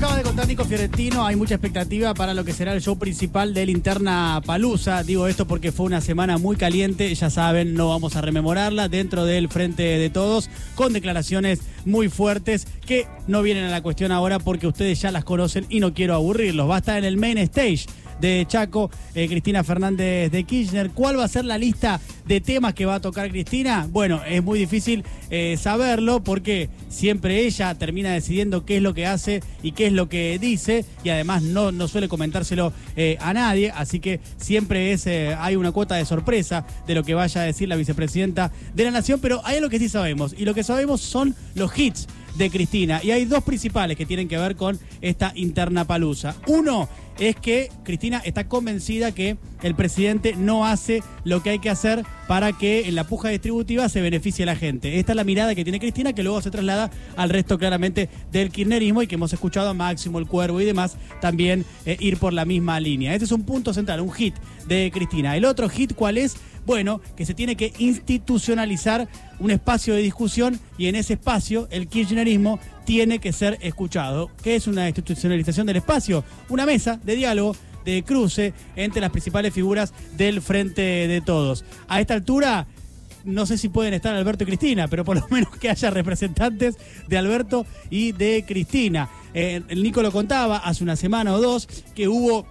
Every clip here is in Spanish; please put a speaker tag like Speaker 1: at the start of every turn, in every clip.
Speaker 1: acaba de contar Nico Fiorentino, hay mucha expectativa para lo que será el show principal de Linterna Palusa. Digo esto porque fue una semana muy caliente, ya saben, no vamos a rememorarla, dentro del frente de todos, con declaraciones muy fuertes que no vienen a la cuestión ahora porque ustedes ya las conocen y no quiero aburrirlos. Va a estar en el main stage de Chaco, eh, Cristina Fernández de Kirchner. ¿Cuál va a ser la lista de temas que va a tocar Cristina? Bueno, es muy difícil eh, saberlo porque siempre ella termina decidiendo qué es lo que hace y qué es lo que dice y además no, no suele comentárselo eh, a nadie, así que siempre es, hay una cuota de sorpresa de lo que vaya a decir la vicepresidenta de la Nación, pero hay algo que sí sabemos y lo que sabemos son los hits de Cristina. Y hay dos principales que tienen que ver con esta interna palusa. Uno es que Cristina está convencida que el presidente no hace lo que hay que hacer para que en la puja distributiva se beneficie a la gente. Esta es la mirada que tiene Cristina que luego se traslada al resto claramente del kirchnerismo y que hemos escuchado a Máximo, el Cuervo y demás también eh, ir por la misma línea. Este es un punto central, un hit de Cristina. El otro hit, ¿cuál es? Bueno, que se tiene que institucionalizar un espacio de discusión y en ese espacio el kirchnerismo tiene que ser escuchado. ¿Qué es una institucionalización del espacio? Una mesa de diálogo de cruce entre las principales figuras del Frente de Todos. A esta altura, no sé si pueden estar Alberto y Cristina, pero por lo menos que haya representantes de Alberto y de Cristina. Eh, el Nico lo contaba hace una semana o dos que hubo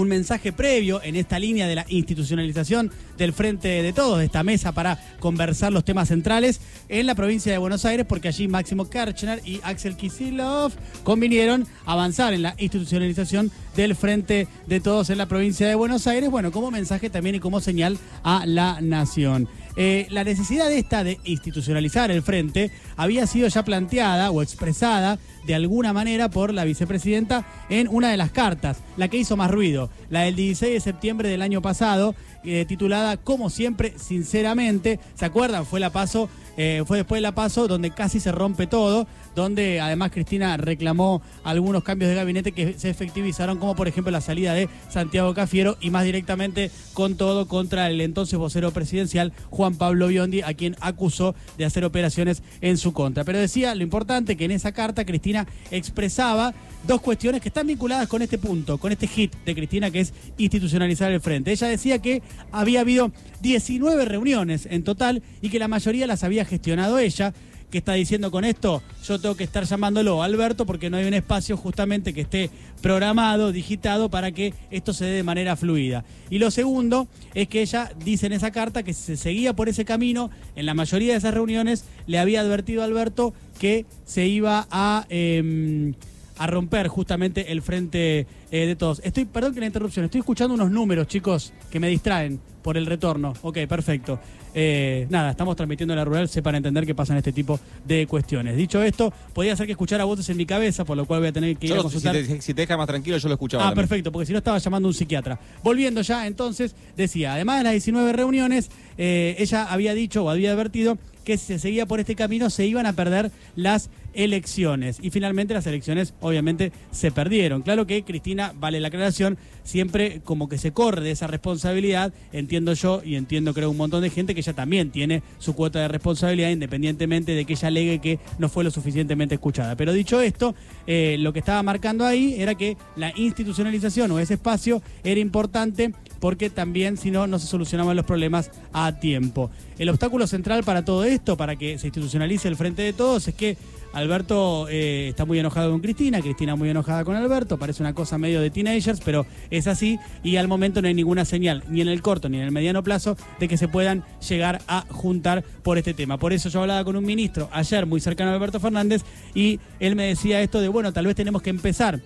Speaker 1: un mensaje previo en esta línea de la institucionalización del Frente de Todos, de esta mesa para conversar los temas centrales en la provincia de Buenos Aires, porque allí Máximo Kirchner y Axel Kisilov convinieron avanzar en la institucionalización del Frente de Todos en la provincia de Buenos Aires, bueno, como mensaje también y como señal a la nación. Eh, la necesidad esta de institucionalizar el frente había sido ya planteada o expresada de alguna manera por la vicepresidenta en una de las cartas, la que hizo más ruido, la del 16 de septiembre del año pasado, eh, titulada Como siempre, sinceramente. ¿Se acuerdan? Fue la paso eh, fue después de la paso donde casi se rompe todo, donde además Cristina reclamó algunos cambios de gabinete que se efectivizaron, como por ejemplo la salida de Santiago Cafiero y más directamente con todo contra el entonces vocero presidencial Juan Pablo Biondi, a quien acusó de hacer operaciones en su contra. Pero decía lo importante que en esa carta Cristina expresaba dos cuestiones que están vinculadas con este punto, con este hit de Cristina que es institucionalizar el frente. Ella decía que había habido 19 reuniones en total y que la mayoría las había gestionado ella. que está diciendo con esto? Yo tengo que estar llamándolo Alberto porque no hay un espacio justamente que esté programado, digitado, para que esto se dé de manera fluida. Y lo segundo es que ella dice en esa carta que se seguía por ese camino, en la mayoría de esas reuniones le había advertido a Alberto que se iba a... Em, a romper justamente el frente eh, de todos. Estoy, perdón que la interrupción, estoy escuchando unos números, chicos, que me distraen por el retorno. Ok, perfecto. Eh, nada, estamos transmitiendo en la rural, para entender qué pasan este tipo de cuestiones. Dicho esto, podía ser que escuchara voces en mi cabeza, por lo cual voy a tener que ir a consultar.
Speaker 2: Si te, deja más tranquilo, yo lo escuchaba.
Speaker 1: Ah, perfecto, porque si no estaba llamando a un psiquiatra. Volviendo ya, entonces, decía, además de las 19 reuniones, eh, ella había dicho o había advertido que si se seguía por este camino se iban a perder las elecciones. Y finalmente las elecciones obviamente se perdieron. Claro que Cristina, vale la aclaración, siempre como que se corre de esa responsabilidad, entiendo yo y entiendo creo un montón de gente que ella también tiene su cuota de responsabilidad independientemente de que ella alegue que no fue lo suficientemente escuchada. Pero dicho esto, eh, lo que estaba marcando ahí era que la institucionalización o ese espacio era importante porque también si no, no se solucionaban los problemas a tiempo. El obstáculo central para todo esto, para que se institucionalice el frente de todos, es que Alberto eh, está muy enojado con Cristina, Cristina muy enojada con Alberto, parece una cosa medio de teenagers, pero es así y al momento no hay ninguna señal, ni en el corto ni en el mediano plazo, de que se puedan llegar a juntar por este tema. Por eso yo hablaba con un ministro ayer muy cercano a Alberto Fernández y él me decía esto de, bueno, tal vez tenemos que empezar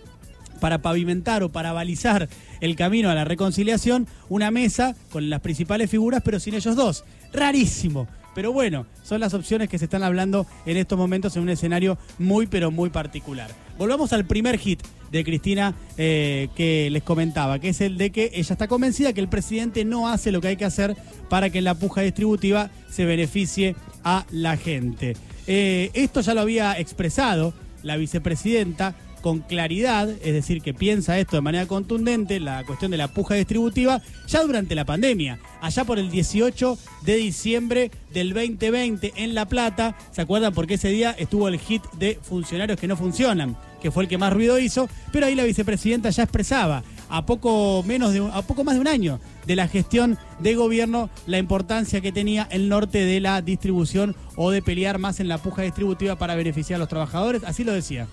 Speaker 1: para pavimentar o para balizar el camino a la reconciliación, una mesa con las principales figuras, pero sin ellos dos. Rarísimo. Pero bueno, son las opciones que se están hablando en estos momentos en un escenario muy, pero muy particular. Volvamos al primer hit de Cristina eh, que les comentaba, que es el de que ella está convencida que el presidente no hace lo que hay que hacer para que la puja distributiva se beneficie a la gente. Eh, esto ya lo había expresado la vicepresidenta con claridad, es decir, que piensa esto de manera contundente, la cuestión de la puja distributiva, ya durante la pandemia, allá por el 18 de diciembre del 2020 en La Plata. ¿Se acuerdan? Porque ese día estuvo el hit de funcionarios que no funcionan, que fue el que más ruido hizo, pero ahí la vicepresidenta ya expresaba a poco menos de a poco más de un año de la gestión de gobierno la importancia que tenía el norte de la distribución o de pelear más en la puja distributiva para beneficiar a los trabajadores, así lo decía.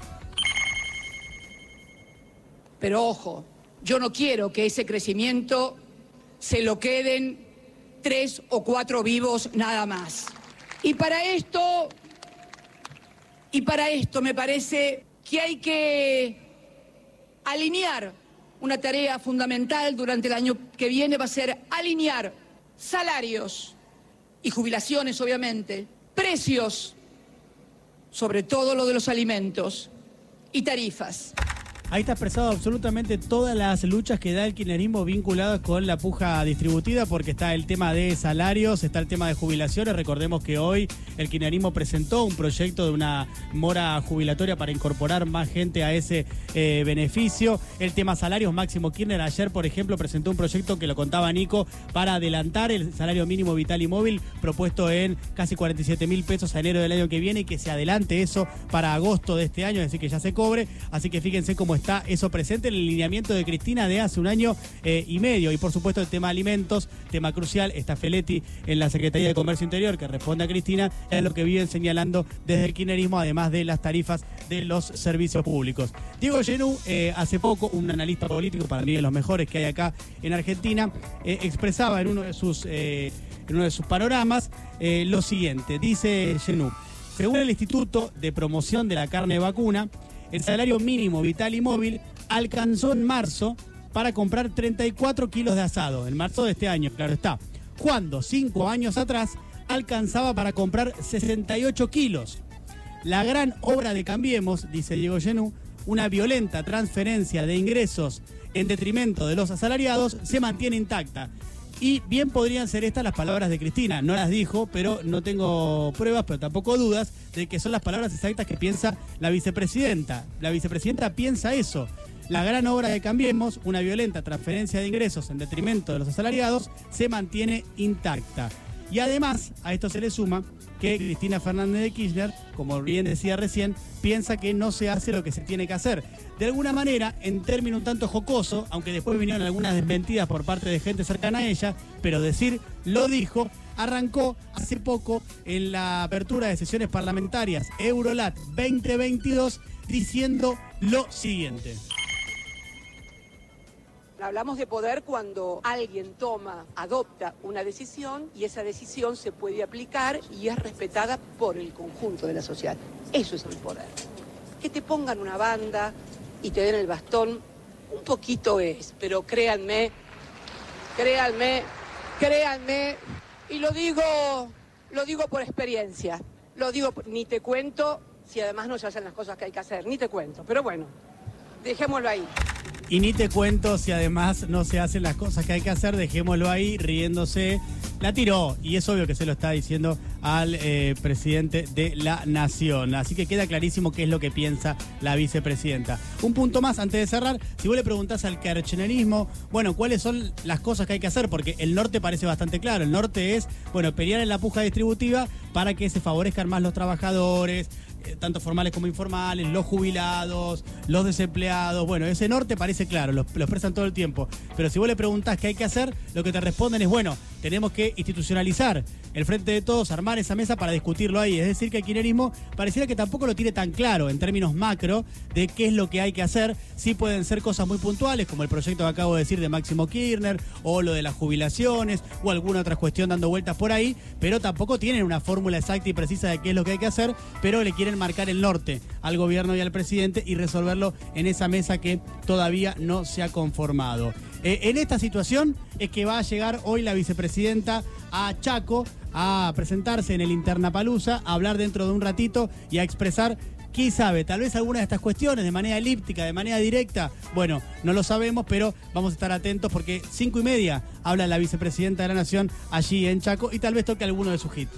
Speaker 3: Pero ojo, yo no quiero que ese crecimiento se lo queden tres o cuatro vivos nada más. Y para esto, y para esto me parece que hay que alinear una tarea fundamental durante el año que viene va a ser alinear salarios y jubilaciones, obviamente, precios, sobre todo lo de los alimentos, y tarifas.
Speaker 1: Ahí está expresado absolutamente todas las luchas que da el kirchnerismo vinculadas con la puja distributiva, porque está el tema de salarios, está el tema de jubilaciones. Recordemos que hoy el kirchnerismo presentó un proyecto de una mora jubilatoria para incorporar más gente a ese eh, beneficio. El tema salarios, Máximo Kirchner ayer, por ejemplo, presentó un proyecto que lo contaba Nico para adelantar el salario mínimo vital y móvil propuesto en casi 47 mil pesos a enero del año que viene y que se adelante eso para agosto de este año, es decir, que ya se cobre. Así que fíjense cómo está eso presente en el lineamiento de Cristina de hace un año eh, y medio. Y por supuesto el tema alimentos, tema crucial, está Feletti en la Secretaría de Comercio Interior que responde a Cristina, es lo que viven señalando desde el kirchnerismo, además de las tarifas de los servicios públicos. Diego Genú, eh, hace poco, un analista político, para mí de los mejores que hay acá en Argentina, eh, expresaba en uno de sus, en uno de sus panoramas lo siguiente, dice Genú, según el Instituto de Promoción de la Carne Vacuna, el salario mínimo vital y móvil alcanzó en marzo para comprar 34 kilos de asado, en marzo de este año, claro está, cuando cinco años atrás alcanzaba para comprar 68 kilos. La gran obra de Cambiemos, dice Diego Genú, una violenta transferencia de ingresos en detrimento de los asalariados, se mantiene intacta. Y bien podrían ser estas las palabras de Cristina. No las dijo, pero no tengo pruebas, pero tampoco dudas de que son las palabras exactas que piensa la vicepresidenta. La vicepresidenta piensa eso. La gran obra de Cambiemos, una violenta transferencia de ingresos en detrimento de los asalariados, se mantiene intacta. Y además, a esto se le suma que Cristina Fernández de Kirchner, como bien decía recién, piensa que no se hace lo que se tiene que hacer. De alguna manera, en término un tanto jocoso, aunque después vinieron algunas desmentidas por parte de gente cercana a ella, pero decir lo dijo, arrancó hace poco en la apertura de sesiones parlamentarias Eurolat 2022 diciendo lo siguiente.
Speaker 3: Hablamos de poder cuando alguien toma, adopta una decisión y esa decisión se puede aplicar y es respetada por el conjunto de la sociedad. Eso es el poder. Que te pongan una banda y te den el bastón, un poquito es, pero créanme, créanme, créanme, y lo digo, lo digo por experiencia, lo digo, ni te cuento si además no se hacen las cosas que hay que hacer, ni te cuento, pero bueno, dejémoslo ahí.
Speaker 1: Y ni te cuento si además no se hacen las cosas que hay que hacer, dejémoslo ahí riéndose. La tiró y es obvio que se lo está diciendo al eh, presidente de la nación. Así que queda clarísimo qué es lo que piensa la vicepresidenta. Un punto más antes de cerrar, si vos le preguntás al kirchnerismo, bueno, ¿cuáles son las cosas que hay que hacer? Porque el norte parece bastante claro. El norte es, bueno, pelear en la puja distributiva para que se favorezcan más los trabajadores, tanto formales como informales, los jubilados, los desempleados. Bueno, ese norte parece claro, lo, expresan todo el tiempo. Pero si vos le preguntás qué hay que hacer, lo que te responden es, bueno, tenemos que institucionalizar el frente de todos, armar esa mesa para discutirlo ahí. Es decir, que el kirchnerismo pareciera que tampoco lo tiene tan claro en términos macro de qué es lo que hay que hacer. Sí pueden ser cosas muy puntuales, como el proyecto que acabo de decir de Máximo Kirchner, o lo de las jubilaciones, o alguna otra cuestión dando vueltas por ahí, pero tampoco tienen una fórmula exacta y precisa de qué es lo que hay que hacer, pero le quieren marcar el norte al gobierno y al presidente y resolverlo en esa mesa que todavía no se ha conformado. Eh, en esta situación es que va a llegar hoy la vicepresidenta a Chaco a presentarse en el Interna Palusa, a hablar dentro de un ratito y a expresar ¿Quién sabe? Tal vez alguna de estas cuestiones de manera elíptica, de manera directa. Bueno, no lo sabemos, pero vamos a estar atentos porque cinco y media habla la vicepresidenta de la Nación allí en Chaco y tal vez toque alguno de sus hits.